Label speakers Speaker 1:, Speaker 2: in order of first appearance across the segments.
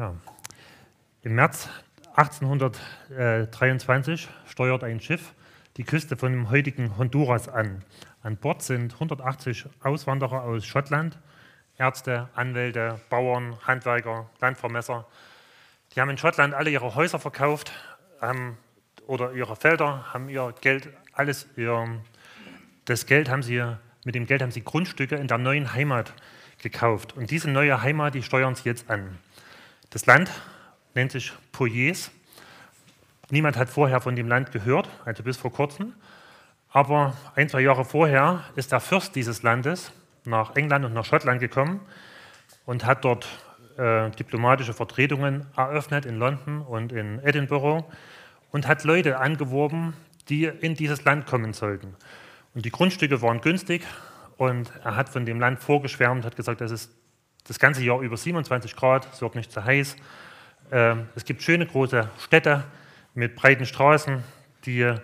Speaker 1: Ja. Im März 1823 steuert ein Schiff die Küste von dem heutigen Honduras an. An Bord sind 180 Auswanderer aus Schottland, Ärzte, Anwälte, Bauern, Handwerker, Landvermesser. Die haben in Schottland alle ihre Häuser verkauft haben, oder ihre Felder, haben ihr Geld, alles ihr, das Geld haben sie, mit dem Geld haben sie Grundstücke in der neuen Heimat gekauft. Und diese neue Heimat, die steuern sie jetzt an. Das Land nennt sich Poyes. Niemand hat vorher von dem Land gehört, also bis vor kurzem. Aber ein, zwei Jahre vorher ist der Fürst dieses Landes nach England und nach Schottland gekommen und hat dort äh, diplomatische Vertretungen eröffnet in London und in Edinburgh und hat Leute angeworben, die in dieses Land kommen sollten. Und die Grundstücke waren günstig und er hat von dem Land vorgeschwärmt, hat gesagt, es ist das ganze Jahr über 27 Grad, es wird nicht zu heiß. Ähm, es gibt schöne große Städte mit breiten Straßen, die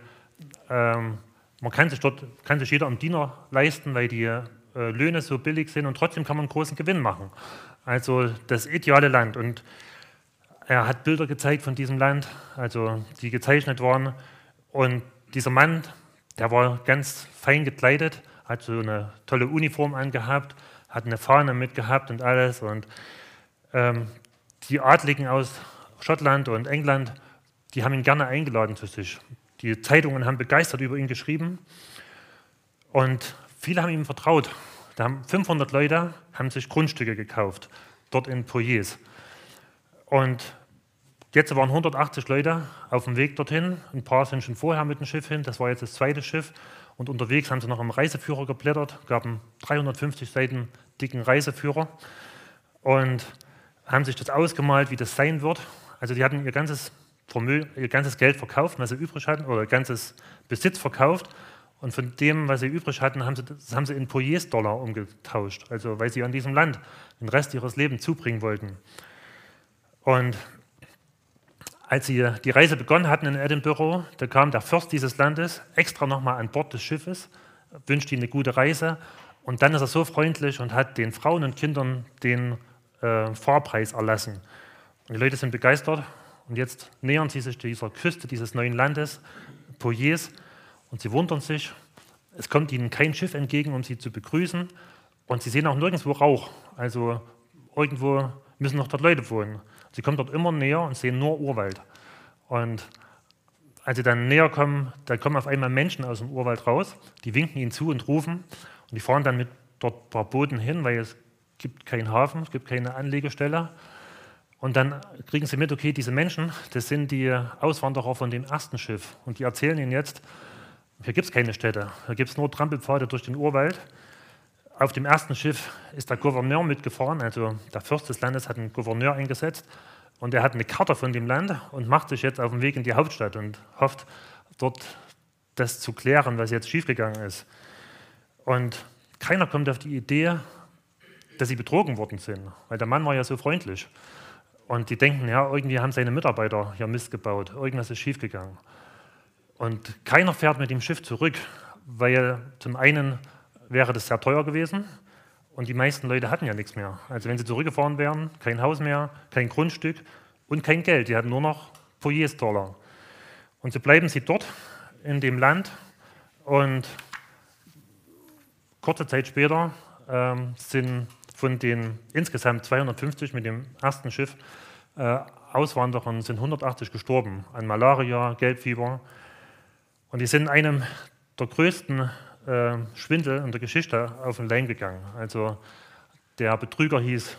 Speaker 1: ähm, man kann sich dort kann sich jeder am Diener leisten, weil die äh, Löhne so billig sind und trotzdem kann man einen großen Gewinn machen. Also das ideale Land. Und er hat Bilder gezeigt von diesem Land, also die gezeichnet waren. Und dieser Mann, der war ganz fein gekleidet, hat so eine tolle Uniform angehabt, hat eine Fahne mitgehabt und alles. Und ähm, die Adligen aus Schottland und England, die haben ihn gerne eingeladen zu sich. Die Zeitungen haben begeistert über ihn geschrieben und viele haben ihm vertraut. Da haben 500 Leute haben sich Grundstücke gekauft, dort in Poyes. Und jetzt waren 180 Leute auf dem Weg dorthin. Ein paar sind schon vorher mit dem Schiff hin. Das war jetzt das zweite Schiff. Und unterwegs haben sie noch im Reiseführer geblättert, gaben 350 Seiten dicken Reiseführer und haben sich das ausgemalt, wie das sein wird. Also die hatten ihr ganzes ihr ganzes Geld verkauft, was sie übrig hatten, oder ihr ganzes Besitz verkauft. Und von dem, was sie übrig hatten, haben sie, das haben sie in Poyes-Dollar umgetauscht, also weil sie an diesem Land den Rest ihres Lebens zubringen wollten. Und als sie die Reise begonnen hatten in Edinburgh, da kam der Fürst dieses Landes extra nochmal an Bord des Schiffes, wünschte ihnen eine gute Reise und dann ist er so freundlich und hat den Frauen und Kindern den äh, Fahrpreis erlassen. Und die Leute sind begeistert und jetzt nähern sie sich dieser Küste dieses neuen Landes, Poyes, und sie wundern sich, es kommt ihnen kein Schiff entgegen, um sie zu begrüßen und sie sehen auch nirgendwo Rauch. Also irgendwo müssen noch dort Leute wohnen. Sie kommen dort immer näher und sehen nur Urwald. Und als sie dann näher kommen, da kommen auf einmal Menschen aus dem Urwald raus, die winken ihnen zu und rufen und die fahren dann mit dort paar Booten hin, weil es gibt keinen Hafen, es gibt keine Anlegestelle. Und dann kriegen sie mit, okay, diese Menschen, das sind die Auswanderer von dem ersten Schiff. Und die erzählen ihnen jetzt, hier gibt es keine Städte, hier gibt es nur Trampelpfade durch den Urwald. Auf dem ersten Schiff ist der Gouverneur mitgefahren, also der Fürst des Landes hat einen Gouverneur eingesetzt und er hat eine Karte von dem Land und macht sich jetzt auf den Weg in die Hauptstadt und hofft, dort das zu klären, was jetzt schiefgegangen ist. Und keiner kommt auf die Idee, dass sie betrogen worden sind, weil der Mann war ja so freundlich. Und die denken, ja, irgendwie haben seine Mitarbeiter hier Mist gebaut, irgendwas ist schiefgegangen. Und keiner fährt mit dem Schiff zurück, weil zum einen wäre das sehr teuer gewesen und die meisten Leute hatten ja nichts mehr. Also wenn sie zurückgefahren wären, kein Haus mehr, kein Grundstück und kein Geld. Die hatten nur noch Poyes-Dollar. Und so bleiben sie dort in dem Land und kurze Zeit später ähm, sind von den insgesamt 250 mit dem ersten Schiff äh, Auswanderern sind 180 gestorben an Malaria, Gelbfieber. Und die sind in einem der größten äh, Schwindel in der Geschichte auf den Leim gegangen. Also der Betrüger hieß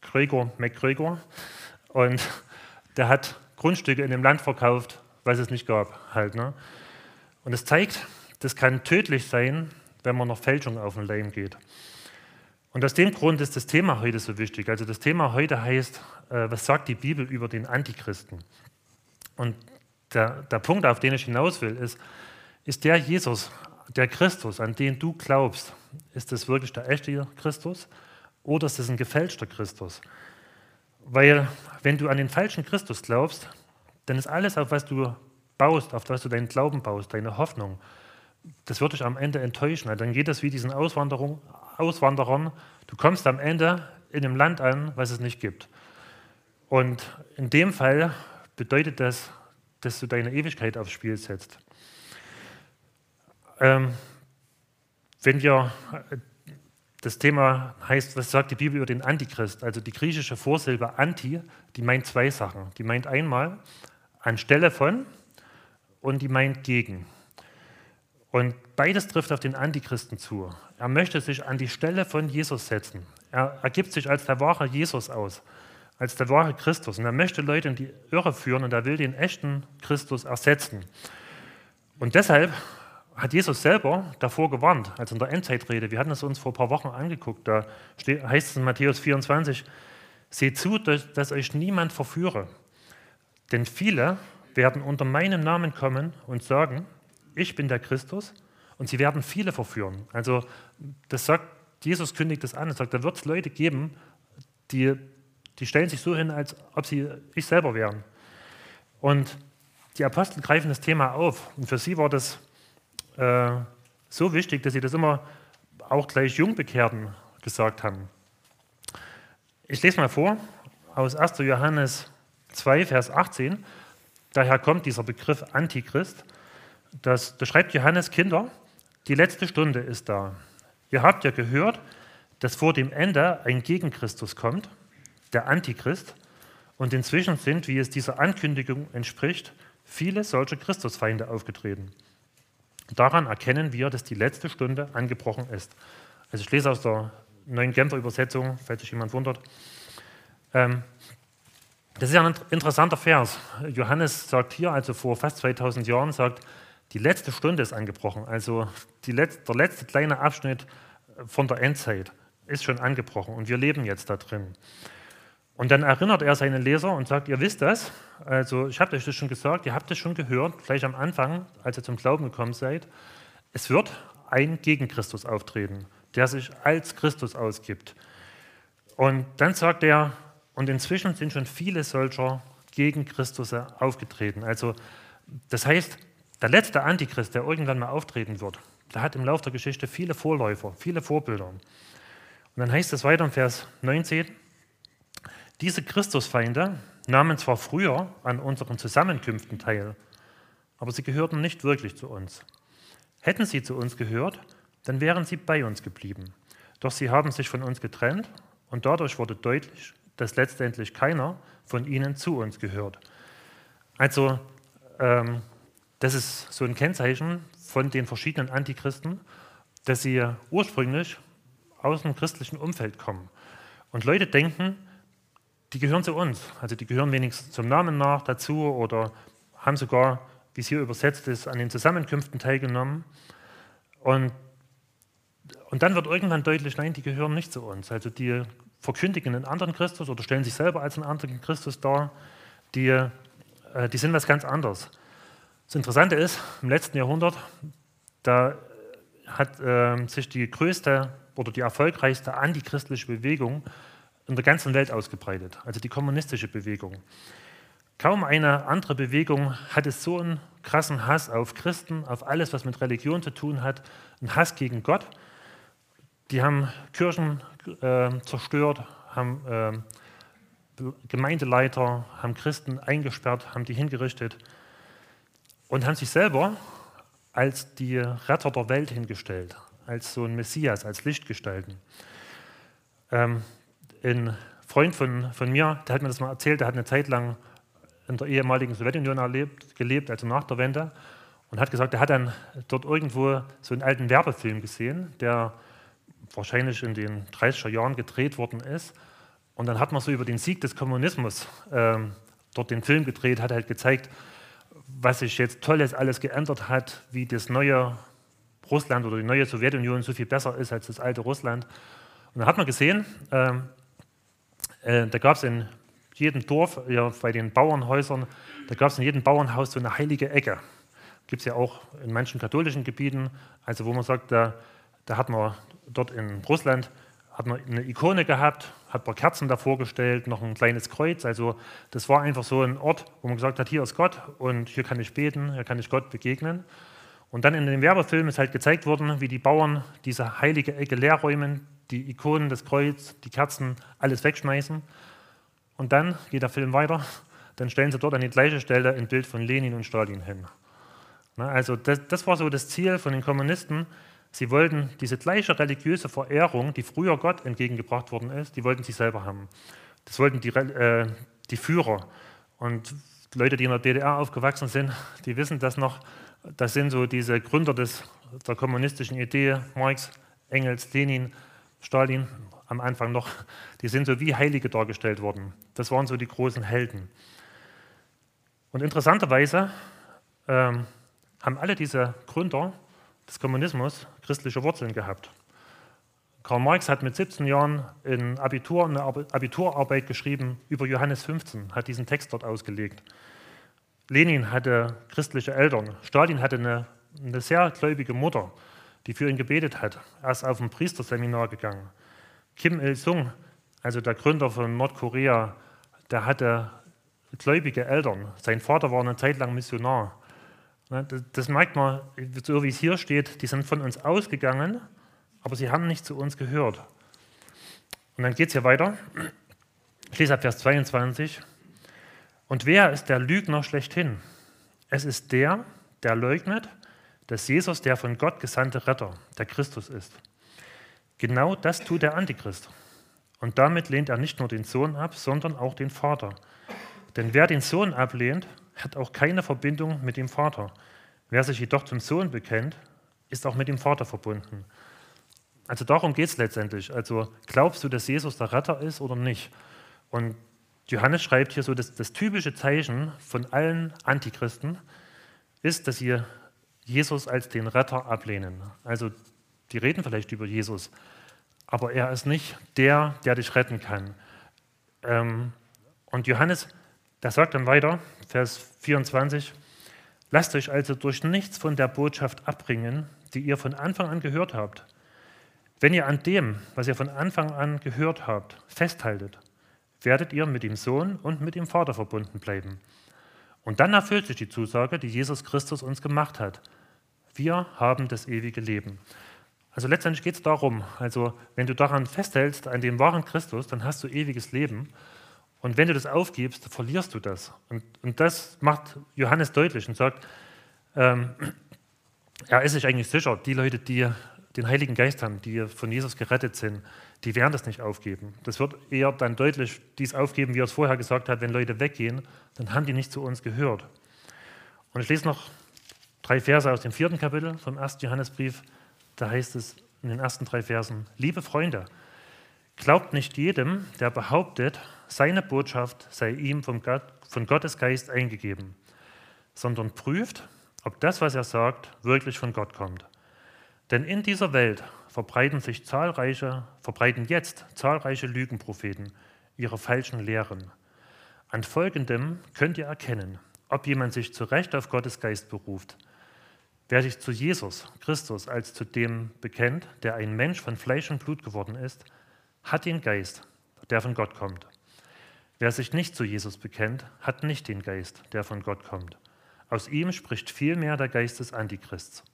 Speaker 1: Gregor McGregor und der hat Grundstücke in dem Land verkauft, was es nicht gab. Halt, ne? Und es zeigt, das kann tödlich sein, wenn man noch Fälschung auf den Leim geht. Und aus dem Grund ist das Thema heute so wichtig. Also das Thema heute heißt, äh, was sagt die Bibel über den Antichristen? Und der, der Punkt, auf den ich hinaus will, ist, ist der Jesus, der Christus, an den du glaubst, ist das wirklich der echte Christus oder ist es ein gefälschter Christus? Weil wenn du an den falschen Christus glaubst, dann ist alles, auf was du baust, auf was du deinen Glauben baust, deine Hoffnung, das wird dich am Ende enttäuschen. Dann geht es wie diesen Auswanderern, du kommst am Ende in einem Land an, was es nicht gibt. Und in dem Fall bedeutet das, dass du deine Ewigkeit aufs Spiel setzt. Ähm, wenn wir äh, das Thema heißt, was sagt die Bibel über den Antichrist? Also die griechische Vorsilbe Anti, die meint zwei Sachen. Die meint einmal anstelle von und die meint gegen. Und beides trifft auf den Antichristen zu. Er möchte sich an die Stelle von Jesus setzen. Er ergibt sich als der wahre Jesus aus, als der wahre Christus. Und er möchte Leute in die Irre führen und er will den echten Christus ersetzen. Und deshalb hat Jesus selber davor gewarnt, als in der Endzeitrede. Wir hatten es uns vor ein paar Wochen angeguckt. Da heißt es in Matthäus 24, seht zu, dass euch niemand verführe. Denn viele werden unter meinem Namen kommen und sagen, ich bin der Christus und sie werden viele verführen. Also das sagt, Jesus kündigt das an und sagt, da wird es Leute geben, die, die stellen sich so hin, als ob sie ich selber wären. Und die Apostel greifen das Thema auf und für sie war das äh, so wichtig, dass sie das immer auch gleich Jungbekehrten gesagt haben. Ich lese mal vor aus 1. Johannes 2, Vers 18. Daher kommt dieser Begriff Antichrist. Das, da schreibt Johannes, Kinder, die letzte Stunde ist da. Ihr habt ja gehört, dass vor dem Ende ein Gegenchristus kommt, der Antichrist. Und inzwischen sind, wie es dieser Ankündigung entspricht, viele solche Christusfeinde aufgetreten. Daran erkennen wir, dass die letzte Stunde angebrochen ist. Also ich lese aus der neuen Genfer Übersetzung, falls sich jemand wundert. Ähm, das ist ja ein interessanter Vers. Johannes sagt hier, also vor fast 2000 Jahren, sagt, die letzte Stunde ist angebrochen. Also letzte, der letzte kleine Abschnitt von der Endzeit ist schon angebrochen und wir leben jetzt da drin. Und dann erinnert er seine Leser und sagt, ihr wisst das, also ich habe euch das schon gesagt, ihr habt es schon gehört, gleich am Anfang, als ihr zum Glauben gekommen seid, es wird ein Gegenchristus auftreten, der sich als Christus ausgibt. Und dann sagt er, und inzwischen sind schon viele solcher Gegenchristus aufgetreten. Also das heißt, der letzte Antichrist, der irgendwann mal auftreten wird, der hat im Laufe der Geschichte viele Vorläufer, viele Vorbilder. Und dann heißt es weiter im Vers 19, diese Christusfeinde nahmen zwar früher an unseren Zusammenkünften teil, aber sie gehörten nicht wirklich zu uns. Hätten sie zu uns gehört, dann wären sie bei uns geblieben. Doch sie haben sich von uns getrennt und dadurch wurde deutlich, dass letztendlich keiner von ihnen zu uns gehört. Also ähm, das ist so ein Kennzeichen von den verschiedenen Antichristen, dass sie ursprünglich aus dem christlichen Umfeld kommen. Und Leute denken, die gehören zu uns. Also die gehören wenigstens zum Namen nach dazu oder haben sogar, wie es hier übersetzt ist, an den Zusammenkünften teilgenommen. Und, und dann wird irgendwann deutlich, nein, die gehören nicht zu uns. Also die verkündigen einen anderen Christus oder stellen sich selber als einen anderen Christus dar. Die, äh, die sind was ganz anderes. Das Interessante ist, im letzten Jahrhundert, da hat äh, sich die größte oder die erfolgreichste antichristliche Bewegung in der ganzen Welt ausgebreitet, also die kommunistische Bewegung. Kaum eine andere Bewegung hatte so einen krassen Hass auf Christen, auf alles, was mit Religion zu tun hat, einen Hass gegen Gott. Die haben Kirchen äh, zerstört, haben äh, Gemeindeleiter, haben Christen eingesperrt, haben die hingerichtet und haben sich selber als die Retter der Welt hingestellt, als so ein Messias, als Lichtgestalten. Ähm, ein Freund von, von mir, der hat mir das mal erzählt, der hat eine Zeit lang in der ehemaligen Sowjetunion erlebt, gelebt, also nach der Wende, und hat gesagt, er hat dann dort irgendwo so einen alten Werbefilm gesehen, der wahrscheinlich in den 30er Jahren gedreht worden ist. Und dann hat man so über den Sieg des Kommunismus ähm, dort den Film gedreht, hat halt gezeigt, was sich jetzt Tolles alles geändert hat, wie das neue Russland oder die neue Sowjetunion so viel besser ist als das alte Russland. Und dann hat man gesehen, äh, äh, da gab es in jedem Dorf, ja, bei den Bauernhäusern, da gab es in jedem Bauernhaus so eine heilige Ecke. Gibt es ja auch in manchen katholischen Gebieten, also wo man sagt, da, da hat man dort in Russland hat eine Ikone gehabt, hat ein paar Kerzen davor gestellt, noch ein kleines Kreuz. Also das war einfach so ein Ort, wo man gesagt hat, hier ist Gott und hier kann ich beten, hier kann ich Gott begegnen. Und dann in dem Werbefilm ist halt gezeigt worden, wie die Bauern diese heilige Ecke leer räumen, die Ikonen, das Kreuz, die Kerzen, alles wegschmeißen. Und und dann geht der Film weiter, dann stellen sie dort an die gleiche Stelle ein Bild von Lenin und Stalin hin. Also das, das war so das Ziel von den Kommunisten. Sie wollten diese gleiche religiöse Verehrung, die früher Gott entgegengebracht worden ist, die wollten sie selber haben. Das wollten die, äh, die Führer. Und Leute, die in der DDR aufgewachsen sind, die wissen das noch. Das sind so diese Gründer des, der kommunistischen Idee, Marx, Engels, Lenin, Stalin, am Anfang noch, die sind so wie Heilige dargestellt worden. Das waren so die großen Helden. Und interessanterweise ähm, haben alle diese Gründer des Kommunismus christliche Wurzeln gehabt. Karl Marx hat mit 17 Jahren in Abitur eine Abiturarbeit geschrieben über Johannes 15, hat diesen Text dort ausgelegt. Lenin hatte christliche Eltern. Stalin hatte eine, eine sehr gläubige Mutter, die für ihn gebetet hat. Er ist auf ein Priesterseminar gegangen. Kim Il-sung, also der Gründer von Nordkorea, der hatte gläubige Eltern. Sein Vater war eine Zeit lang Missionar. Das merkt man, so wie es hier steht, die sind von uns ausgegangen, aber sie haben nicht zu uns gehört. Und dann geht es hier weiter. Ich lese ab Vers 22. Und wer ist der Lügner schlechthin? Es ist der, der leugnet, dass Jesus der von Gott gesandte Retter, der Christus ist. Genau das tut der Antichrist. Und damit lehnt er nicht nur den Sohn ab, sondern auch den Vater. Denn wer den Sohn ablehnt, hat auch keine Verbindung mit dem Vater. Wer sich jedoch zum Sohn bekennt, ist auch mit dem Vater verbunden. Also darum geht es letztendlich. Also glaubst du, dass Jesus der Retter ist oder nicht? Und Johannes schreibt hier so, dass das typische Zeichen von allen Antichristen ist, dass sie Jesus als den Retter ablehnen. Also die reden vielleicht über Jesus, aber er ist nicht der, der dich retten kann. Ähm, und Johannes, der sagt dann weiter, Vers 24, lasst euch also durch nichts von der Botschaft abbringen, die ihr von Anfang an gehört habt. Wenn ihr an dem, was ihr von Anfang an gehört habt, festhaltet, werdet ihr mit dem Sohn und mit dem Vater verbunden bleiben. Und dann erfüllt sich die Zusage, die Jesus Christus uns gemacht hat. Wir haben das ewige Leben. Also letztendlich geht es darum, also wenn du daran festhältst, an dem wahren Christus, dann hast du ewiges Leben. Und wenn du das aufgibst, verlierst du das. Und, und das macht Johannes deutlich und sagt, ähm, er ist sich eigentlich sicher, die Leute, die den Heiligen Geist haben, die von Jesus gerettet sind, die werden das nicht aufgeben. Das wird eher dann deutlich dies aufgeben, wie er es vorher gesagt hat, wenn Leute weggehen, dann haben die nicht zu uns gehört. Und ich lese noch drei Verse aus dem vierten Kapitel vom ersten Johannesbrief. Da heißt es in den ersten drei Versen, liebe Freunde, glaubt nicht jedem, der behauptet, seine Botschaft sei ihm vom Gott, von Gottes Geist eingegeben, sondern prüft, ob das, was er sagt, wirklich von Gott kommt. Denn in dieser Welt verbreiten sich zahlreiche, verbreiten jetzt zahlreiche Lügenpropheten ihre falschen Lehren. An folgendem könnt ihr erkennen, ob jemand sich zu Recht auf Gottes Geist beruft. Wer sich zu Jesus Christus als zu dem bekennt, der ein Mensch von Fleisch und Blut geworden ist, hat den Geist, der von Gott kommt. Wer sich nicht zu Jesus bekennt, hat nicht den Geist, der von Gott kommt. Aus ihm spricht vielmehr der Geist des Antichrists.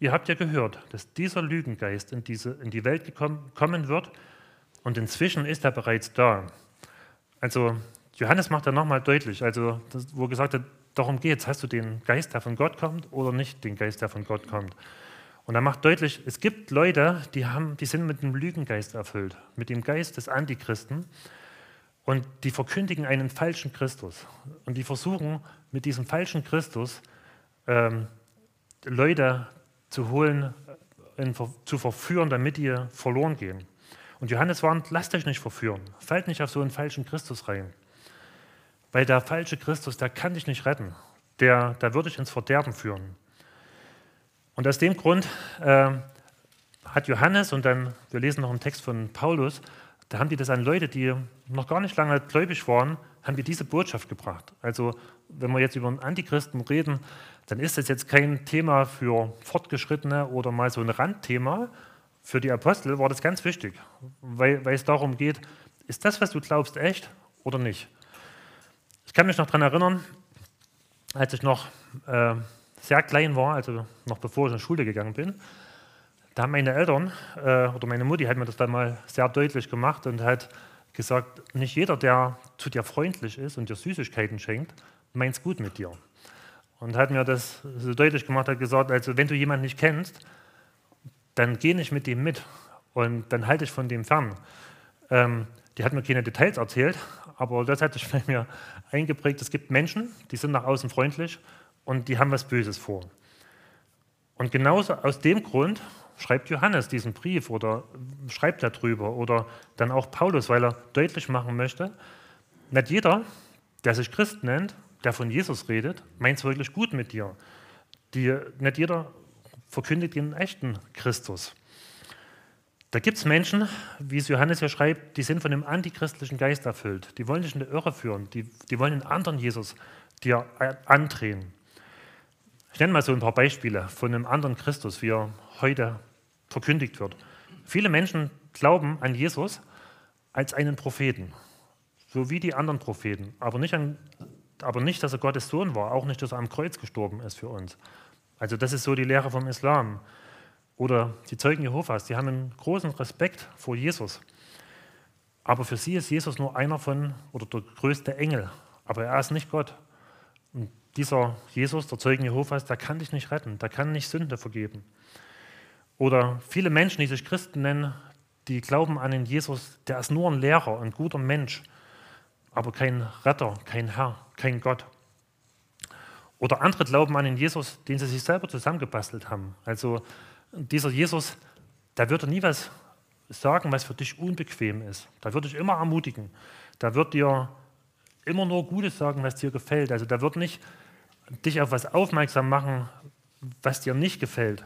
Speaker 1: Ihr habt ja gehört, dass dieser Lügengeist in, diese, in die Welt gekommen, kommen wird und inzwischen ist er bereits da. Also Johannes macht da nochmal deutlich, also das, wo gesagt hat, darum geht es, hast du den Geist, der von Gott kommt oder nicht den Geist, der von Gott kommt. Und er macht deutlich, es gibt Leute, die, haben, die sind mit dem Lügengeist erfüllt, mit dem Geist des Antichristen und die verkündigen einen falschen Christus. Und die versuchen mit diesem falschen Christus ähm, Leute zu holen, in, zu verführen, damit die verloren gehen. Und Johannes warnt, lasst euch nicht verführen. Fallt nicht auf so einen falschen Christus rein. Weil der falsche Christus, der kann dich nicht retten. Der, der würde dich ins Verderben führen. Und aus dem Grund äh, hat Johannes, und dann, wir lesen noch einen Text von Paulus, da haben die das an Leute, die noch gar nicht lange gläubig waren, haben wir diese Botschaft gebracht. Also wenn wir jetzt über einen Antichristen reden, dann ist das jetzt kein Thema für Fortgeschrittene oder mal so ein Randthema. Für die Apostel war das ganz wichtig, weil, weil es darum geht, ist das, was du glaubst, echt oder nicht? Ich kann mich noch daran erinnern, als ich noch äh, sehr klein war, also noch bevor ich in die Schule gegangen bin, da haben meine Eltern äh, oder meine Mutti hat mir das dann mal sehr deutlich gemacht und hat gesagt, nicht jeder, der zu dir freundlich ist und dir Süßigkeiten schenkt, meint es gut mit dir. Und hat mir das so deutlich gemacht, hat gesagt, also wenn du jemanden nicht kennst, dann geh nicht mit dem mit und dann halte ich von dem fern. Ähm, die hat mir keine Details erzählt, aber das hat sich bei mir eingeprägt. Es gibt Menschen, die sind nach außen freundlich und die haben was Böses vor. Und genauso aus dem Grund schreibt Johannes diesen Brief oder schreibt darüber oder dann auch Paulus, weil er deutlich machen möchte, nicht jeder, der sich Christ nennt, der von Jesus redet, meint es wirklich gut mit dir. Die, nicht jeder verkündigt den echten Christus. Da gibt es Menschen, wie es Johannes ja schreibt, die sind von einem antichristlichen Geist erfüllt. Die wollen dich in die Irre führen. Die, die wollen einen anderen Jesus dir andrehen. Ich nenne mal so ein paar Beispiele von einem anderen Christus, wie er heute verkündigt wird. Viele Menschen glauben an Jesus als einen Propheten, so wie die anderen Propheten, aber nicht, an, aber nicht, dass er Gottes Sohn war, auch nicht, dass er am Kreuz gestorben ist für uns. Also das ist so die Lehre vom Islam. Oder die Zeugen Jehovas, die haben einen großen Respekt vor Jesus. Aber für sie ist Jesus nur einer von, oder der größte Engel. Aber er ist nicht Gott. Und dieser Jesus, der Zeugen Jehovas, der kann dich nicht retten, der kann nicht Sünde vergeben. Oder viele Menschen, die sich Christen nennen, die glauben an den Jesus, der ist nur ein Lehrer, ein guter Mensch, aber kein Retter, kein Herr, kein Gott. Oder andere glauben an den Jesus, den sie sich selber zusammengebastelt haben. Also dieser Jesus, der würde nie was sagen, was für dich unbequem ist. Da würde dich immer ermutigen. Da wird dir immer nur Gutes sagen, was dir gefällt. Also da wird nicht dich auf was aufmerksam machen, was dir nicht gefällt.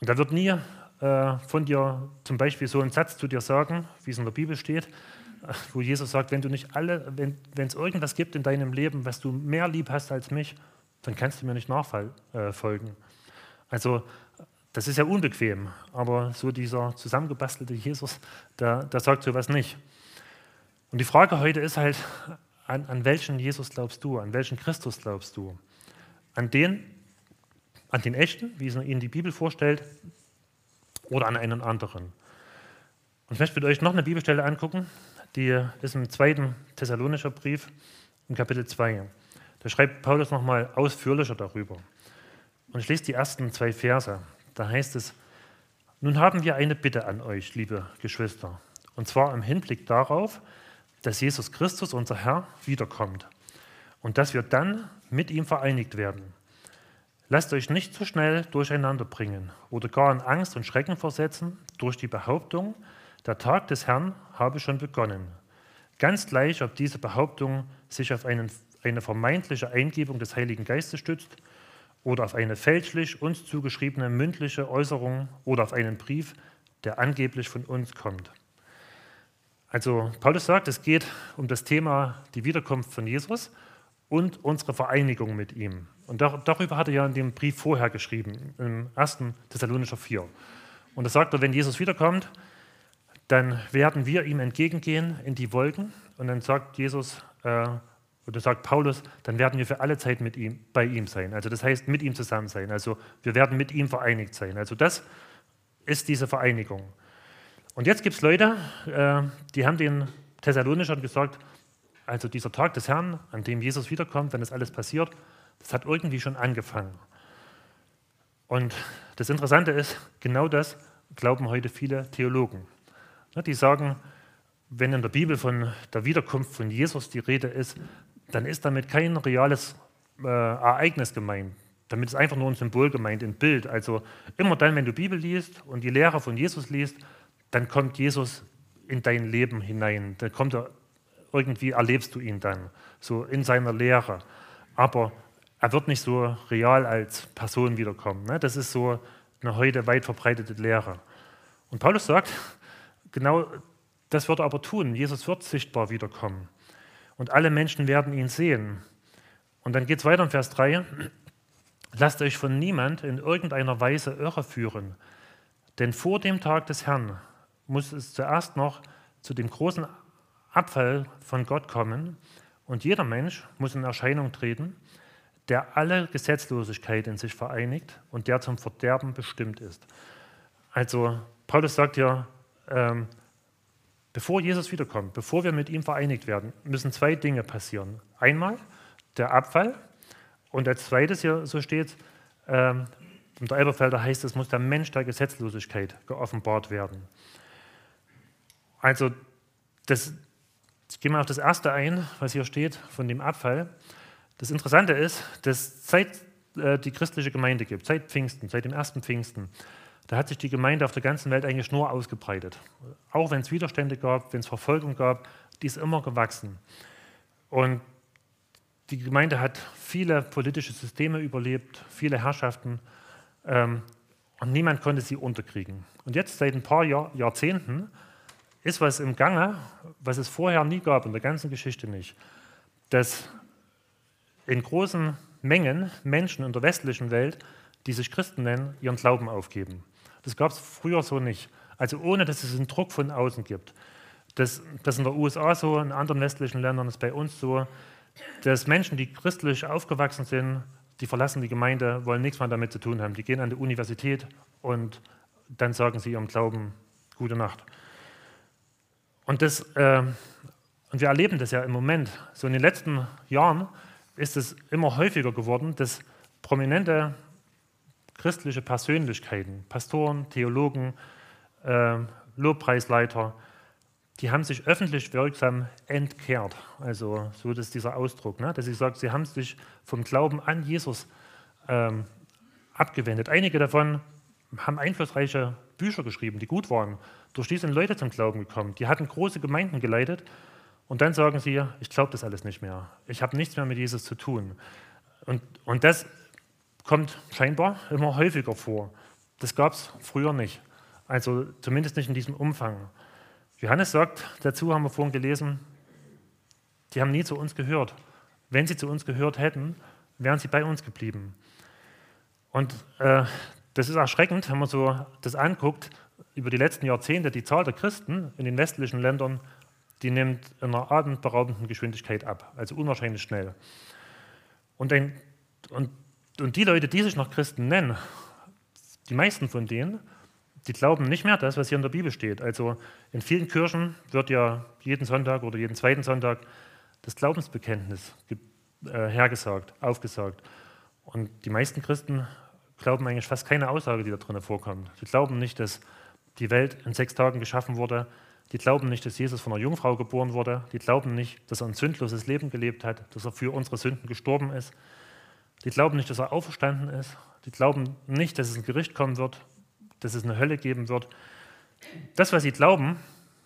Speaker 1: Und da wird nie äh, von dir zum Beispiel so einen Satz zu dir sagen, wie es in der Bibel steht, wo Jesus sagt, wenn du nicht alle, wenn es irgendwas gibt in deinem Leben, was du mehr lieb hast als mich, dann kannst du mir nicht nachfolgen. Äh, also das ist ja unbequem, aber so dieser zusammengebastelte Jesus, der, der sagt sowas nicht. Und die Frage heute ist halt, an, an welchen Jesus glaubst du, an welchen Christus glaubst du? An den, an den echten, wie es Ihnen die Bibel vorstellt, oder an einen anderen? Und ich möchte mit euch noch eine Bibelstelle angucken, die ist im zweiten Thessalonischer Brief, im Kapitel 2. Da schreibt Paulus nochmal ausführlicher darüber. Und ich lese die ersten zwei Verse. Da heißt es, nun haben wir eine Bitte an euch, liebe Geschwister, und zwar im Hinblick darauf, dass Jesus Christus, unser Herr, wiederkommt und dass wir dann mit ihm vereinigt werden. Lasst euch nicht zu schnell durcheinander bringen oder gar in Angst und Schrecken versetzen durch die Behauptung, der Tag des Herrn habe schon begonnen. Ganz gleich, ob diese Behauptung sich auf einen, eine vermeintliche Eingebung des Heiligen Geistes stützt oder auf eine fälschlich uns zugeschriebene mündliche Äußerung oder auf einen Brief, der angeblich von uns kommt. Also Paulus sagt, es geht um das Thema die Wiederkunft von Jesus und unsere Vereinigung mit ihm. Und darüber hat er ja in dem Brief vorher geschrieben, im 1. Thessalonischer 4. Und da sagt er, wenn Jesus wiederkommt, dann werden wir ihm entgegengehen in die Wolken. Und dann sagt Jesus, äh, oder sagt Paulus, dann werden wir für alle Zeit mit ihm, bei ihm sein. Also das heißt, mit ihm zusammen sein. Also wir werden mit ihm vereinigt sein. Also das ist diese Vereinigung. Und jetzt gibt es Leute, äh, die haben den Thessalonischern gesagt, also dieser Tag des Herrn, an dem Jesus wiederkommt, wenn das alles passiert, das hat irgendwie schon angefangen. Und das Interessante ist, genau das glauben heute viele Theologen. Die sagen, wenn in der Bibel von der Wiederkunft von Jesus die Rede ist, dann ist damit kein reales äh, Ereignis gemeint. Damit ist einfach nur ein Symbol gemeint, ein Bild. Also immer dann, wenn du Bibel liest und die Lehre von Jesus liest, dann kommt Jesus in dein Leben hinein. Dann kommt er, irgendwie erlebst du ihn dann, so in seiner Lehre. Aber er wird nicht so real als Person wiederkommen. Ne? Das ist so eine heute weit verbreitete Lehre. Und Paulus sagt, genau das wird er aber tun. Jesus wird sichtbar wiederkommen und alle Menschen werden ihn sehen. Und dann geht es weiter in Vers 3. Lasst euch von niemand in irgendeiner Weise irreführen, denn vor dem Tag des Herrn muss es zuerst noch zu dem großen Abfall von Gott kommen und jeder Mensch muss in Erscheinung treten, der alle Gesetzlosigkeit in sich vereinigt und der zum Verderben bestimmt ist. Also Paulus sagt ja, ähm, Bevor Jesus wiederkommt, bevor wir mit ihm vereinigt werden, müssen zwei Dinge passieren. Einmal der Abfall und als zweites hier, so steht ähm, unter Elberfelder heißt es, muss der Mensch der Gesetzlosigkeit geoffenbart werden. Also, das, ich gehe mal auf das erste ein, was hier steht, von dem Abfall. Das Interessante ist, dass seit äh, die christliche Gemeinde gibt, seit Pfingsten, seit dem ersten Pfingsten, da hat sich die Gemeinde auf der ganzen Welt eigentlich nur ausgebreitet. Auch wenn es Widerstände gab, wenn es Verfolgung gab, die ist immer gewachsen. Und die Gemeinde hat viele politische Systeme überlebt, viele Herrschaften ähm, und niemand konnte sie unterkriegen. Und jetzt seit ein paar Jahr, Jahrzehnten ist was im Gange, was es vorher nie gab, in der ganzen Geschichte nicht, dass in großen Mengen Menschen in der westlichen Welt, die sich Christen nennen, ihren Glauben aufgeben. Das gab es früher so nicht. Also ohne, dass es einen Druck von außen gibt. Das, das in der USA so, in anderen westlichen Ländern ist bei uns so, dass Menschen, die christlich aufgewachsen sind, die verlassen die Gemeinde, wollen nichts mehr damit zu tun haben. Die gehen an die Universität und dann sagen sie ihrem Glauben gute Nacht. Und, das, äh, und wir erleben das ja im Moment. So in den letzten Jahren ist es immer häufiger geworden, dass prominente christliche Persönlichkeiten, Pastoren, Theologen, äh, Lobpreisleiter, die haben sich öffentlich wirksam entkehrt. Also so ist dieser Ausdruck, ne? dass sie sagt, sie haben sich vom Glauben an Jesus ähm, abgewendet. Einige davon haben einflussreiche Bücher geschrieben, die gut waren. Durch die sind Leute zum Glauben gekommen. Die hatten große Gemeinden geleitet und dann sagen sie, ich glaube das alles nicht mehr. Ich habe nichts mehr mit Jesus zu tun. Und, und das kommt scheinbar immer häufiger vor. Das gab es früher nicht. Also zumindest nicht in diesem Umfang. Johannes sagt dazu, haben wir vorhin gelesen, die haben nie zu uns gehört. Wenn sie zu uns gehört hätten, wären sie bei uns geblieben. Und äh, das ist erschreckend, wenn man so das anguckt, über die letzten Jahrzehnte, die Zahl der Christen in den westlichen Ländern, die nimmt in einer atemberaubenden Geschwindigkeit ab, also unwahrscheinlich schnell. Und, ein, und, und die Leute, die sich noch Christen nennen, die meisten von denen, die glauben nicht mehr das, was hier in der Bibel steht. Also in vielen Kirchen wird ja jeden Sonntag oder jeden zweiten Sonntag das Glaubensbekenntnis äh, hergesagt, aufgesagt. Und die meisten Christen glauben eigentlich fast keine Aussage, die da drin vorkommt. Sie glauben nicht, dass die Welt in sechs Tagen geschaffen wurde. Die glauben nicht, dass Jesus von einer Jungfrau geboren wurde. Die glauben nicht, dass er ein sündloses Leben gelebt hat, dass er für unsere Sünden gestorben ist. Die glauben nicht, dass er auferstanden ist. Die glauben nicht, dass es ein Gericht kommen wird, dass es eine Hölle geben wird. Das, was sie glauben,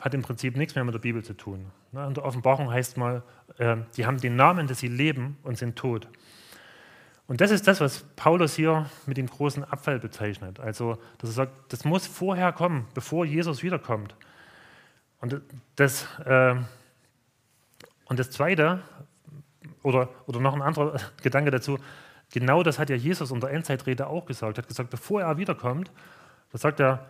Speaker 1: hat im Prinzip nichts mehr mit der Bibel zu tun. In der Offenbarung heißt mal, äh, die haben den Namen, dass sie leben und sind tot. Und das ist das, was Paulus hier mit dem großen Abfall bezeichnet. Also, dass er sagt, das muss vorher kommen, bevor Jesus wiederkommt. Und das, äh, und das Zweite, oder, oder noch ein anderer Gedanke dazu, genau das hat ja Jesus in der Endzeitrede auch gesagt. Er hat gesagt, bevor er wiederkommt, da sagt er,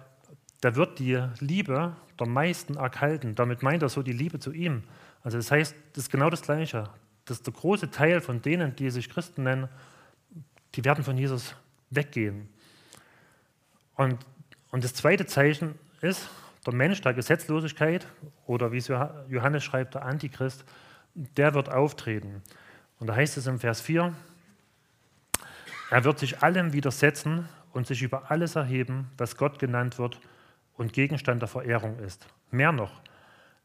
Speaker 1: da wird die Liebe der meisten erkalten. Damit meint er so die Liebe zu ihm. Also das heißt, das ist genau das Gleiche. Dass der große Teil von denen, die sich Christen nennen, die werden von Jesus weggehen. Und, und das zweite Zeichen ist, der Mensch der Gesetzlosigkeit oder wie es Johannes schreibt, der Antichrist, der wird auftreten. Und da heißt es im Vers 4, er wird sich allem widersetzen und sich über alles erheben, was Gott genannt wird und Gegenstand der Verehrung ist. Mehr noch,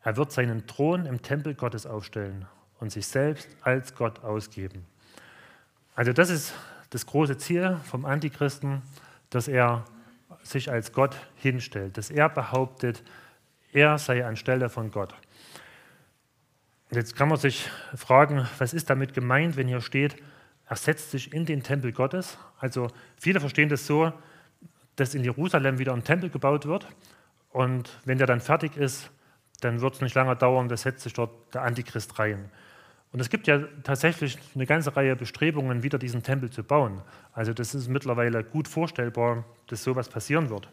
Speaker 1: er wird seinen Thron im Tempel Gottes aufstellen und sich selbst als Gott ausgeben. Also das ist das große Ziel vom Antichristen, dass er sich als Gott hinstellt, dass er behauptet, er sei anstelle von Gott. Jetzt kann man sich fragen, was ist damit gemeint, wenn hier steht, er setzt sich in den Tempel Gottes. Also viele verstehen das so, dass in Jerusalem wieder ein Tempel gebaut wird und wenn der dann fertig ist, dann wird es nicht lange dauern, da setzt sich dort der Antichrist rein. Und es gibt ja tatsächlich eine ganze Reihe Bestrebungen, wieder diesen Tempel zu bauen. Also das ist mittlerweile gut vorstellbar, dass sowas passieren wird.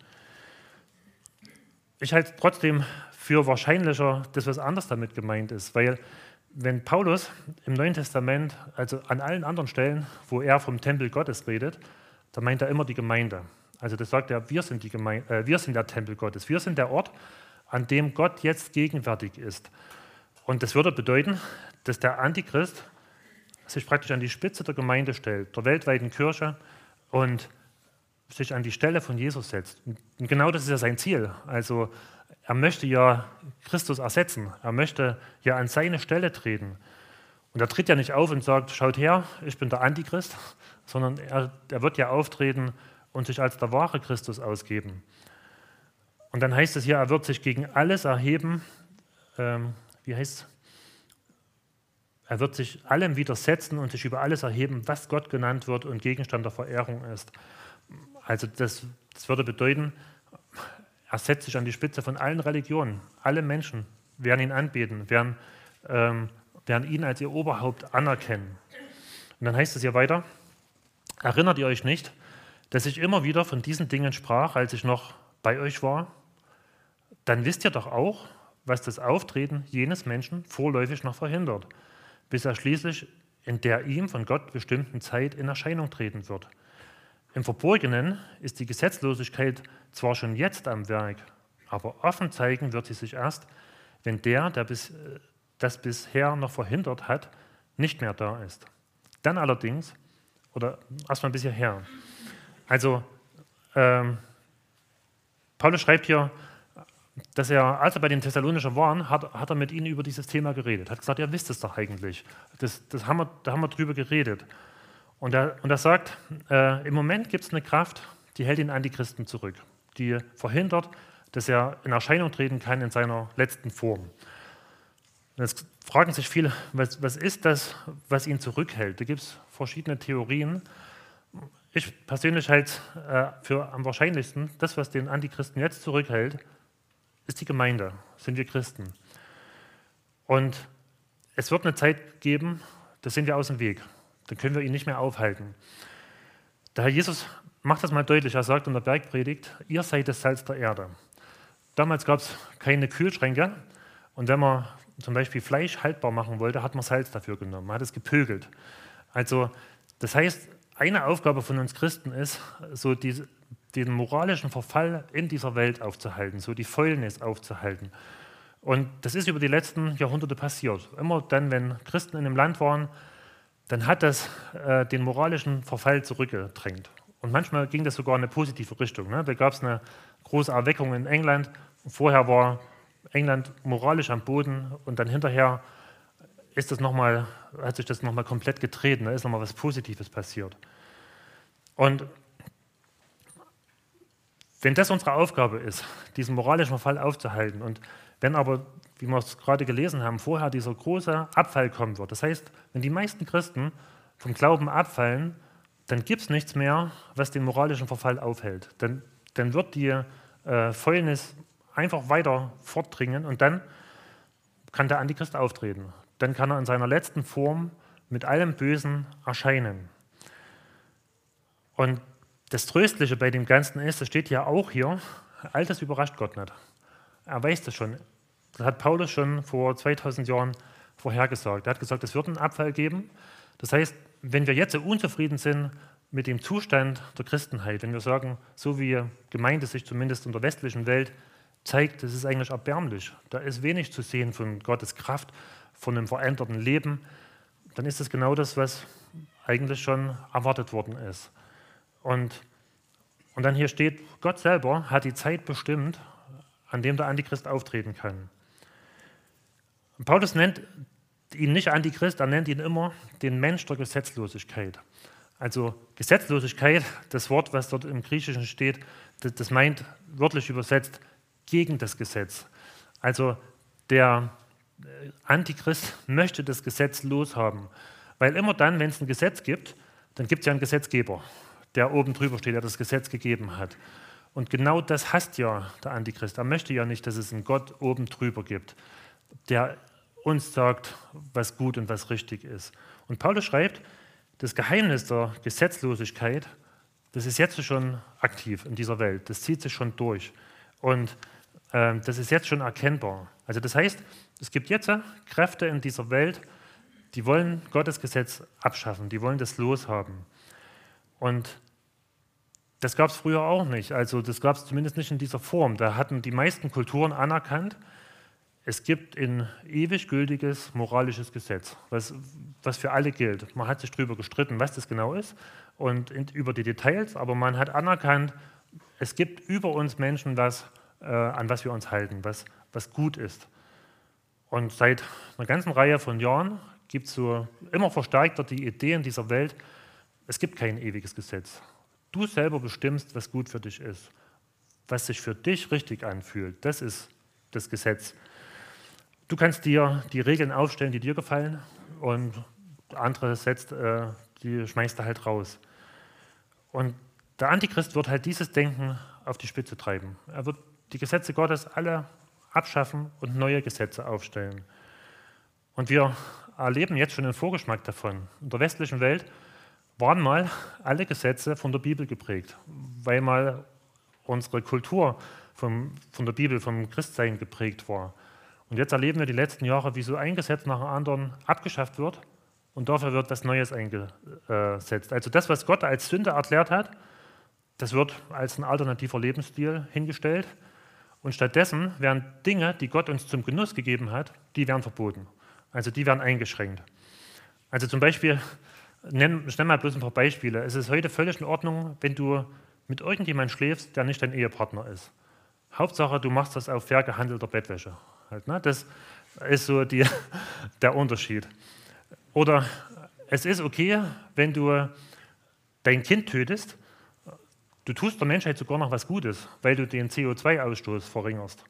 Speaker 1: Ich halte trotzdem für wahrscheinlicher, dass was anderes damit gemeint ist, weil wenn Paulus im Neuen Testament, also an allen anderen Stellen, wo er vom Tempel Gottes redet, da meint er immer die Gemeinde. Also das sagt er, wir sind, die Gemeinde, äh, wir sind der Tempel Gottes, wir sind der Ort, an dem Gott jetzt gegenwärtig ist. Und das würde bedeuten, dass der Antichrist sich praktisch an die Spitze der Gemeinde stellt, der weltweiten Kirche und sich an die Stelle von Jesus setzt. Und genau das ist ja sein Ziel. Also er möchte ja Christus ersetzen. Er möchte ja an seine Stelle treten. Und er tritt ja nicht auf und sagt, schaut her, ich bin der Antichrist, sondern er, er wird ja auftreten und sich als der wahre Christus ausgeben. Und dann heißt es hier, er wird sich gegen alles erheben, ähm, wie heißt es? Er wird sich allem widersetzen und sich über alles erheben, was Gott genannt wird und Gegenstand der Verehrung ist. Also das, das würde bedeuten, er setzt sich an die Spitze von allen Religionen. Alle Menschen werden ihn anbeten, werden, ähm, werden ihn als ihr Oberhaupt anerkennen. Und dann heißt es hier weiter, erinnert ihr euch nicht, dass ich immer wieder von diesen Dingen sprach, als ich noch bei euch war? Dann wisst ihr doch auch, was das Auftreten jenes Menschen vorläufig noch verhindert, bis er schließlich in der ihm von Gott bestimmten Zeit in Erscheinung treten wird. Im Verborgenen ist die Gesetzlosigkeit zwar schon jetzt am Werk, aber offen zeigen wird sie sich erst, wenn der, der bis, das bisher noch verhindert hat, nicht mehr da ist. Dann allerdings, oder erstmal bis hierher. Also, ähm, Paulus schreibt hier, dass er, als er bei den Thessalonischen war, hat, hat er mit ihnen über dieses Thema geredet. Hat gesagt, ihr wisst es doch eigentlich. Das, das haben wir, da haben wir drüber geredet. Und er, und er sagt, äh, im Moment gibt es eine Kraft, die hält den Antichristen zurück, die verhindert, dass er in Erscheinung treten kann in seiner letzten Form. Und jetzt fragen sich viele, was, was ist das, was ihn zurückhält? Da gibt es verschiedene Theorien. Ich persönlich halte äh, für am wahrscheinlichsten, das, was den Antichristen jetzt zurückhält, ist die Gemeinde, sind wir Christen. Und es wird eine Zeit geben, da sind wir aus dem Weg. Dann können wir ihn nicht mehr aufhalten. Der Herr Jesus macht das mal deutlich. Er sagt in der Bergpredigt, ihr seid das Salz der Erde. Damals gab es keine Kühlschränke und wenn man zum Beispiel Fleisch haltbar machen wollte, hat man Salz dafür genommen. Man hat es gepögelt. Also das heißt, eine Aufgabe von uns Christen ist, so diese, den moralischen Verfall in dieser Welt aufzuhalten, so die Fäulnis aufzuhalten. Und das ist über die letzten Jahrhunderte passiert. Immer dann, wenn Christen in einem Land waren, dann hat das äh, den moralischen Verfall zurückgedrängt. Und manchmal ging das sogar in eine positive Richtung. Ne? Da gab es eine große Erweckung in England. Vorher war England moralisch am Boden und dann hinterher ist das noch mal, hat sich das nochmal komplett gedreht. Da ist nochmal was Positives passiert. Und wenn das unsere Aufgabe ist, diesen moralischen Verfall aufzuhalten und wenn aber wie wir es gerade gelesen haben, vorher dieser große Abfall kommen wird. Das heißt, wenn die meisten Christen vom Glauben abfallen, dann gibt es nichts mehr, was den moralischen Verfall aufhält. Dann, dann wird die äh, Fäulnis einfach weiter fortdringen und dann kann der Antichrist auftreten. Dann kann er in seiner letzten Form mit allem Bösen erscheinen. Und das Tröstliche bei dem Ganzen ist, das steht ja auch hier, all das überrascht Gott nicht. Er weiß das schon. Das hat Paulus schon vor 2000 Jahren vorhergesagt. Er hat gesagt, es wird einen Abfall geben. Das heißt, wenn wir jetzt so unzufrieden sind mit dem Zustand der Christenheit, wenn wir sagen, so wie Gemeinde sich zumindest in der westlichen Welt zeigt, das ist eigentlich erbärmlich, da ist wenig zu sehen von Gottes Kraft, von einem veränderten Leben, dann ist das genau das, was eigentlich schon erwartet worden ist. Und, und dann hier steht, Gott selber hat die Zeit bestimmt, an dem der Antichrist auftreten kann. Paulus nennt ihn nicht Antichrist, er nennt ihn immer den Mensch der Gesetzlosigkeit. Also Gesetzlosigkeit, das Wort, was dort im Griechischen steht, das meint wörtlich übersetzt gegen das Gesetz. Also der äh, Antichrist möchte das Gesetz loshaben. Weil immer dann, wenn es ein Gesetz gibt, dann gibt es ja einen Gesetzgeber, der oben drüber steht, der das Gesetz gegeben hat. Und genau das hasst ja der Antichrist. Er möchte ja nicht, dass es einen Gott oben drüber gibt, der uns sagt, was gut und was richtig ist. Und Paulus schreibt, das Geheimnis der Gesetzlosigkeit, das ist jetzt schon aktiv in dieser Welt, das zieht sich schon durch. Und äh, das ist jetzt schon erkennbar. Also das heißt, es gibt jetzt Kräfte in dieser Welt, die wollen Gottes Gesetz abschaffen, die wollen das loshaben. Und Das gab es früher auch nicht. Also das gab es zumindest nicht in dieser Form. Da hatten die meisten Kulturen anerkannt, es gibt ein ewig gültiges moralisches Gesetz, was, was für alle gilt. Man hat sich darüber gestritten, was das genau ist und in, über die Details, aber man hat anerkannt, es gibt über uns Menschen was, äh, an was wir uns halten, was, was gut ist. Und seit einer ganzen Reihe von Jahren gibt es so immer verstärkter die Idee in dieser Welt, es gibt kein ewiges Gesetz. Du selber bestimmst, was gut für dich ist, was sich für dich richtig anfühlt. Das ist das Gesetz. Du kannst dir die Regeln aufstellen, die dir gefallen, und andere setzt, äh, die schmeißt du halt raus. Und der Antichrist wird halt dieses Denken auf die Spitze treiben. Er wird die Gesetze Gottes alle abschaffen und neue Gesetze aufstellen. Und wir erleben jetzt schon den Vorgeschmack davon. In der westlichen Welt waren mal alle Gesetze von der Bibel geprägt, weil mal unsere Kultur vom, von der Bibel, vom Christsein geprägt war. Und jetzt erleben wir die letzten Jahre, wie so ein Gesetz nach dem anderen abgeschafft wird und dafür wird was Neues eingesetzt. Also das, was Gott als Sünde erklärt hat, das wird als ein alternativer Lebensstil hingestellt. Und stattdessen werden Dinge, die Gott uns zum Genuss gegeben hat, die werden verboten. Also die werden eingeschränkt. Also zum Beispiel, nenn, nenn mal bloß ein paar Beispiele. Es ist heute völlig in Ordnung, wenn du mit irgendjemandem schläfst, der nicht dein Ehepartner ist. Hauptsache, du machst das auf fair gehandelter Bettwäsche. Halt, ne? Das ist so die, der Unterschied. Oder es ist okay, wenn du dein Kind tötest, du tust der Menschheit sogar noch was Gutes, weil du den CO2-Ausstoß verringerst.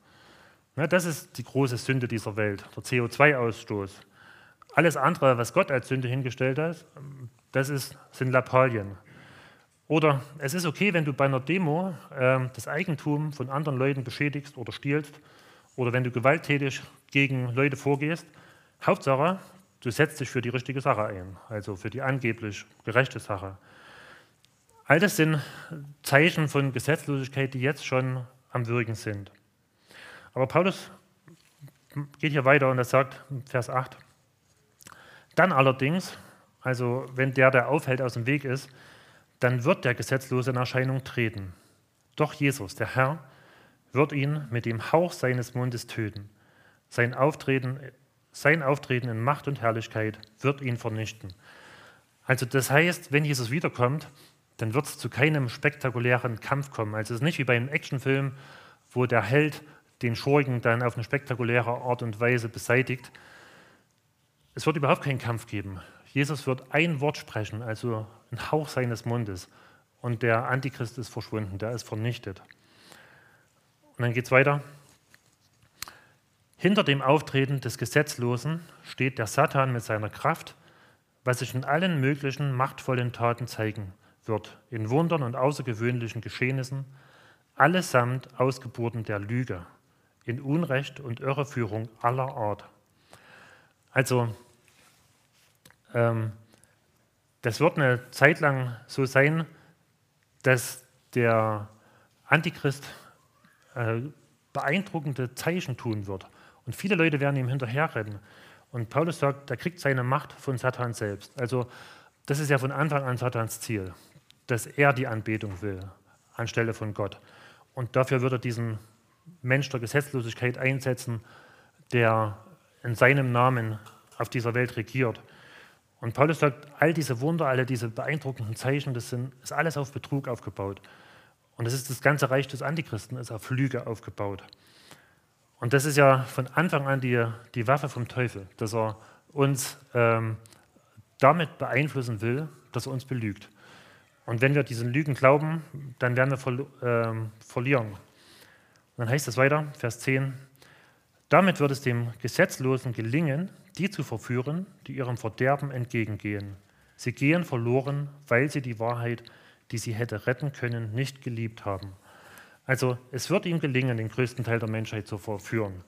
Speaker 1: Ne? Das ist die große Sünde dieser Welt, der CO2-Ausstoß. Alles andere, was Gott als Sünde hingestellt hat, das ist, sind Lappalien. Oder es ist okay, wenn du bei einer Demo äh, das Eigentum von anderen Leuten beschädigst oder stiehlst oder wenn du gewalttätig gegen Leute vorgehst. Hauptsache, du setzt dich für die richtige Sache ein, also für die angeblich gerechte Sache. All das sind Zeichen von Gesetzlosigkeit, die jetzt schon am Wirken sind. Aber Paulus geht hier weiter und er sagt, Vers 8, dann allerdings, also wenn der, der aufhält, aus dem Weg ist, dann wird der Gesetzlose in Erscheinung treten. Doch Jesus, der Herr, wird ihn mit dem Hauch seines Mundes töten. Sein Auftreten, sein Auftreten in Macht und Herrlichkeit wird ihn vernichten. Also das heißt, wenn Jesus wiederkommt, dann wird es zu keinem spektakulären Kampf kommen. Also es ist nicht wie bei einem Actionfilm, wo der Held den Schurken dann auf eine spektakuläre Art und Weise beseitigt. Es wird überhaupt keinen Kampf geben. Jesus wird ein Wort sprechen, also ein Hauch seines Mundes, und der Antichrist ist verschwunden, der ist vernichtet. Und dann geht es weiter. Hinter dem Auftreten des Gesetzlosen steht der Satan mit seiner Kraft, was sich in allen möglichen machtvollen Taten zeigen wird, in Wundern und außergewöhnlichen Geschehnissen, allesamt Ausgeburten der Lüge, in Unrecht und Irreführung aller Art. Also, ähm, das wird eine Zeit lang so sein, dass der Antichrist äh, beeindruckende Zeichen tun wird. Und viele Leute werden ihm hinterherrennen. Und Paulus sagt, er kriegt seine Macht von Satan selbst. Also das ist ja von Anfang an Satans Ziel, dass er die Anbetung will anstelle von Gott. Und dafür wird er diesen Mensch der Gesetzlosigkeit einsetzen, der in seinem Namen auf dieser Welt regiert. Und Paulus sagt, all diese Wunder, alle diese beeindruckenden Zeichen, das sind, ist alles auf Betrug aufgebaut. Und das ist das ganze Reich des Antichristen, ist auf Lüge aufgebaut. Und das ist ja von Anfang an die, die Waffe vom Teufel, dass er uns ähm, damit beeinflussen will, dass er uns belügt. Und wenn wir diesen Lügen glauben, dann werden wir ver ähm, verlieren. Und dann heißt es weiter, Vers 10, damit wird es dem Gesetzlosen gelingen, die zu verführen, die ihrem Verderben entgegengehen. Sie gehen verloren, weil sie die Wahrheit die sie hätte retten können, nicht geliebt haben. Also es wird ihm gelingen, den größten Teil der Menschheit zu verführen.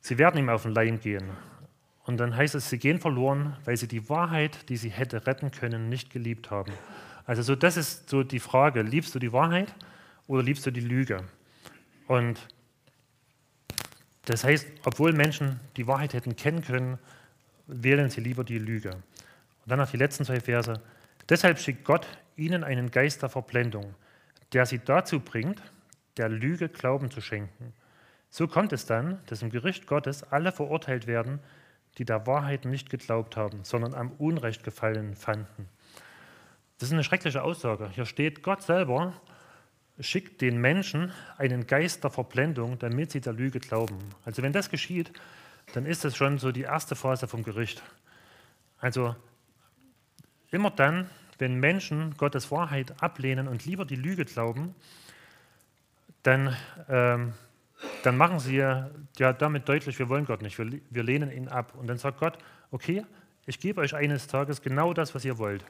Speaker 1: Sie werden ihm auf den Leim gehen. Und dann heißt es, sie gehen verloren, weil sie die Wahrheit, die sie hätte retten können, nicht geliebt haben. Also so, das ist so die Frage, liebst du die Wahrheit oder liebst du die Lüge? Und das heißt, obwohl Menschen die Wahrheit hätten kennen können, wählen sie lieber die Lüge. Und dann noch die letzten zwei Verse. Deshalb schickt Gott ihnen einen Geist der Verblendung, der sie dazu bringt, der Lüge Glauben zu schenken. So kommt es dann, dass im Gericht Gottes alle verurteilt werden, die der Wahrheit nicht geglaubt haben, sondern am Unrecht gefallen fanden. Das ist eine schreckliche Aussage. Hier steht, Gott selber schickt den Menschen einen Geist der Verblendung, damit sie der Lüge glauben. Also wenn das geschieht, dann ist das schon so die erste Phase vom Gericht. Also immer dann, wenn Menschen Gottes Wahrheit ablehnen und lieber die Lüge glauben, dann ähm, dann machen sie ja damit deutlich, wir wollen Gott nicht, wir, wir lehnen ihn ab. Und dann sagt Gott, okay, ich gebe euch eines Tages genau das, was ihr wollt.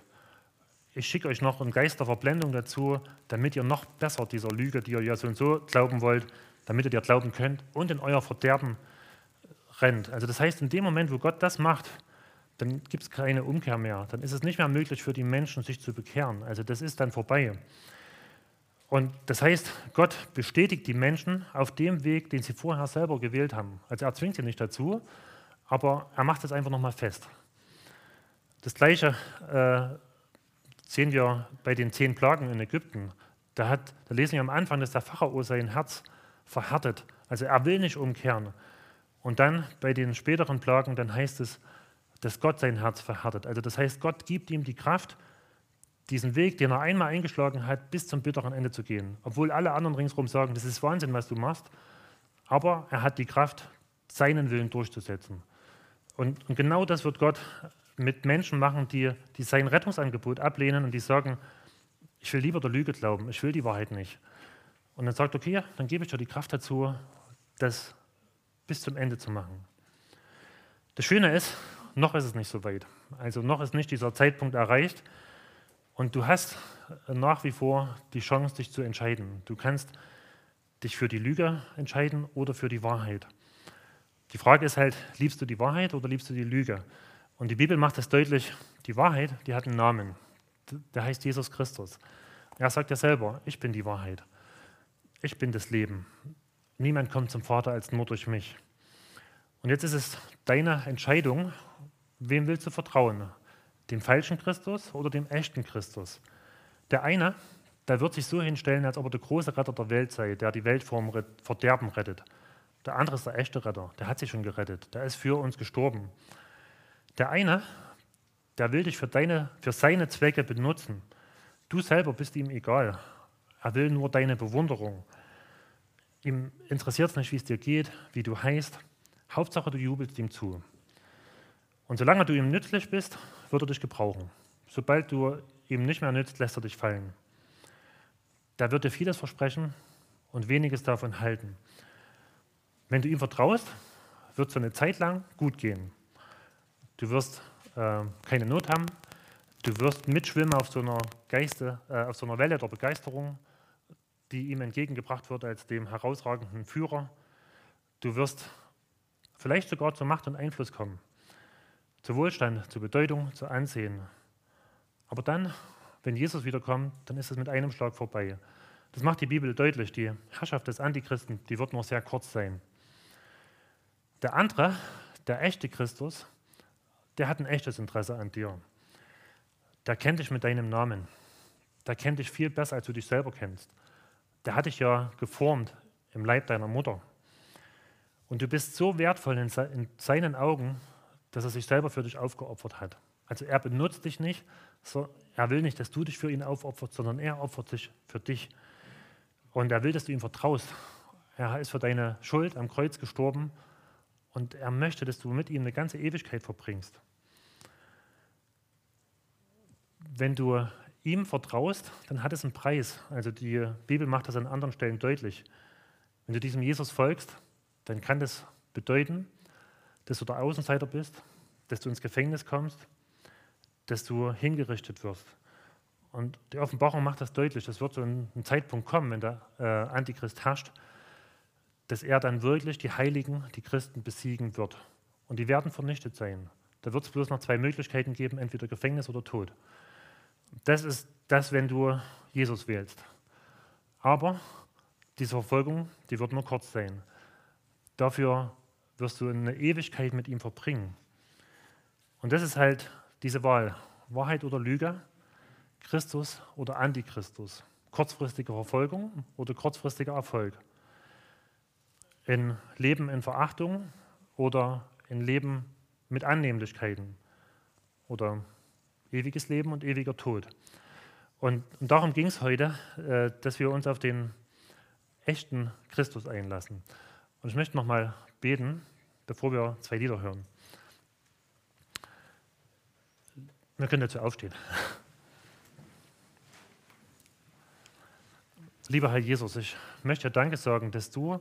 Speaker 1: Ich schicke euch noch einen Geist der Verblendung dazu, damit ihr noch besser dieser Lüge, die ihr ja so und so glauben wollt, damit ihr dir glauben könnt und in euer Verderben rennt. Also das heißt, in dem Moment, wo Gott das macht, dann gibt es keine Umkehr mehr. Dann ist es nicht mehr möglich für die Menschen, sich zu bekehren. Also das ist dann vorbei. Und das heißt, Gott bestätigt die Menschen auf dem Weg, den sie vorher selber gewählt haben. Also er zwingt sie nicht dazu, aber er macht es einfach nochmal fest. Das Gleiche äh, sehen wir bei den zehn Plagen in Ägypten. Da, hat, da lesen wir am Anfang, dass der Pharao sein Herz verhärtet. Also er will nicht umkehren. Und dann bei den späteren Plagen, dann heißt es, dass Gott sein Herz verhärtet. Also das heißt, Gott gibt ihm die Kraft, diesen Weg, den er einmal eingeschlagen hat, bis zum bitteren Ende zu gehen. Obwohl alle anderen ringsherum sagen, das ist Wahnsinn, was du machst. Aber er hat die Kraft, seinen Willen durchzusetzen. Und, und genau das wird Gott mit Menschen machen, die, die sein Rettungsangebot ablehnen und die sagen, ich will lieber der Lüge glauben, ich will die Wahrheit nicht. Und dann sagt, okay, dann gebe ich dir die Kraft dazu, das bis zum Ende zu machen. Das Schöne ist, noch ist es nicht so weit. Also noch ist nicht dieser Zeitpunkt erreicht, und du hast nach wie vor die Chance, dich zu entscheiden. Du kannst dich für die Lüge entscheiden oder für die Wahrheit. Die Frage ist halt, liebst du die Wahrheit oder liebst du die Lüge? Und die Bibel macht es deutlich, die Wahrheit, die hat einen Namen. Der heißt Jesus Christus. Er sagt ja selber, ich bin die Wahrheit. Ich bin das Leben. Niemand kommt zum Vater als nur durch mich. Und jetzt ist es deine Entscheidung, wem willst du vertrauen? dem falschen Christus oder dem echten Christus. Der eine, der wird sich so hinstellen, als ob er der große Retter der Welt sei, der die Welt vom Verderben rettet. Der andere ist der echte Retter, der hat sich schon gerettet, der ist für uns gestorben. Der eine, der will dich für, deine, für seine Zwecke benutzen. Du selber bist ihm egal. Er will nur deine Bewunderung. Ihm interessiert es nicht, wie es dir geht, wie du heißt. Hauptsache, du jubelst ihm zu. Und solange du ihm nützlich bist, wird er dich gebrauchen. Sobald du ihm nicht mehr nützt, lässt er dich fallen. Da wird dir vieles versprechen und weniges davon halten. Wenn du ihm vertraust, wird es eine Zeit lang gut gehen. Du wirst äh, keine Not haben. Du wirst mitschwimmen auf so einer, Geiste, äh, auf so einer Welle der Begeisterung, die ihm entgegengebracht wird als dem herausragenden Führer. Du wirst vielleicht sogar zur Macht und Einfluss kommen zu Wohlstand, zu Bedeutung, zu Ansehen. Aber dann, wenn Jesus wiederkommt, dann ist es mit einem Schlag vorbei. Das macht die Bibel deutlich. Die Herrschaft des Antichristen, die wird nur sehr kurz sein. Der andere, der echte Christus, der hat ein echtes Interesse an dir. Der kennt dich mit deinem Namen. Der kennt dich viel besser, als du dich selber kennst. Der hat dich ja geformt im Leib deiner Mutter. Und du bist so wertvoll in seinen Augen, dass er sich selber für dich aufgeopfert hat. Also er benutzt dich nicht, er will nicht, dass du dich für ihn aufopferst, sondern er opfert sich für dich. Und er will, dass du ihm vertraust. Er ist für deine Schuld am Kreuz gestorben und er möchte, dass du mit ihm eine ganze Ewigkeit verbringst. Wenn du ihm vertraust, dann hat es einen Preis. Also die Bibel macht das an anderen Stellen deutlich. Wenn du diesem Jesus folgst, dann kann das bedeuten, dass du der Außenseiter bist, dass du ins Gefängnis kommst, dass du hingerichtet wirst. Und die Offenbarung macht das deutlich. Es wird so ein Zeitpunkt kommen, wenn der äh, Antichrist herrscht, dass er dann wirklich die Heiligen, die Christen besiegen wird. Und die werden vernichtet sein. Da wird es bloß noch zwei Möglichkeiten geben, entweder Gefängnis oder Tod. Das ist das, wenn du Jesus wählst. Aber diese Verfolgung, die wird nur kurz sein. Dafür wirst du eine Ewigkeit mit ihm verbringen. Und das ist halt diese Wahl, Wahrheit oder Lüge, Christus oder Antichristus, kurzfristige Verfolgung oder kurzfristiger Erfolg? In Leben in Verachtung oder in Leben mit Annehmlichkeiten? Oder ewiges Leben und ewiger Tod? Und, und darum ging es heute, äh, dass wir uns auf den echten Christus einlassen. Und ich möchte nochmal beten, bevor wir zwei Lieder hören. Wir können dazu aufstehen. Lieber Herr Jesus, ich möchte Danke sagen, dass du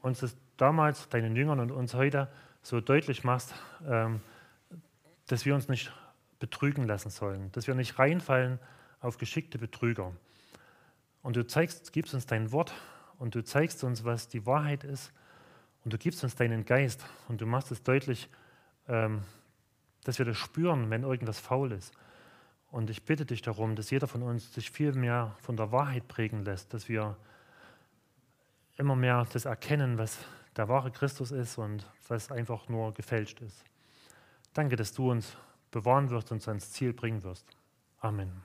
Speaker 1: uns das damals, deinen Jüngern und uns heute so deutlich machst, ähm, dass wir uns nicht betrügen lassen sollen, dass wir nicht reinfallen auf geschickte Betrüger. Und du zeigst, gibst uns dein Wort und du zeigst uns, was die Wahrheit ist und du gibst uns deinen Geist und du machst es deutlich, ähm, dass wir das spüren, wenn irgendwas faul ist. Und ich bitte dich darum, dass jeder von uns sich viel mehr von der Wahrheit prägen lässt, dass wir immer mehr das erkennen, was der wahre Christus ist und was einfach nur gefälscht ist. Danke, dass du uns bewahren wirst und uns ans Ziel bringen wirst. Amen.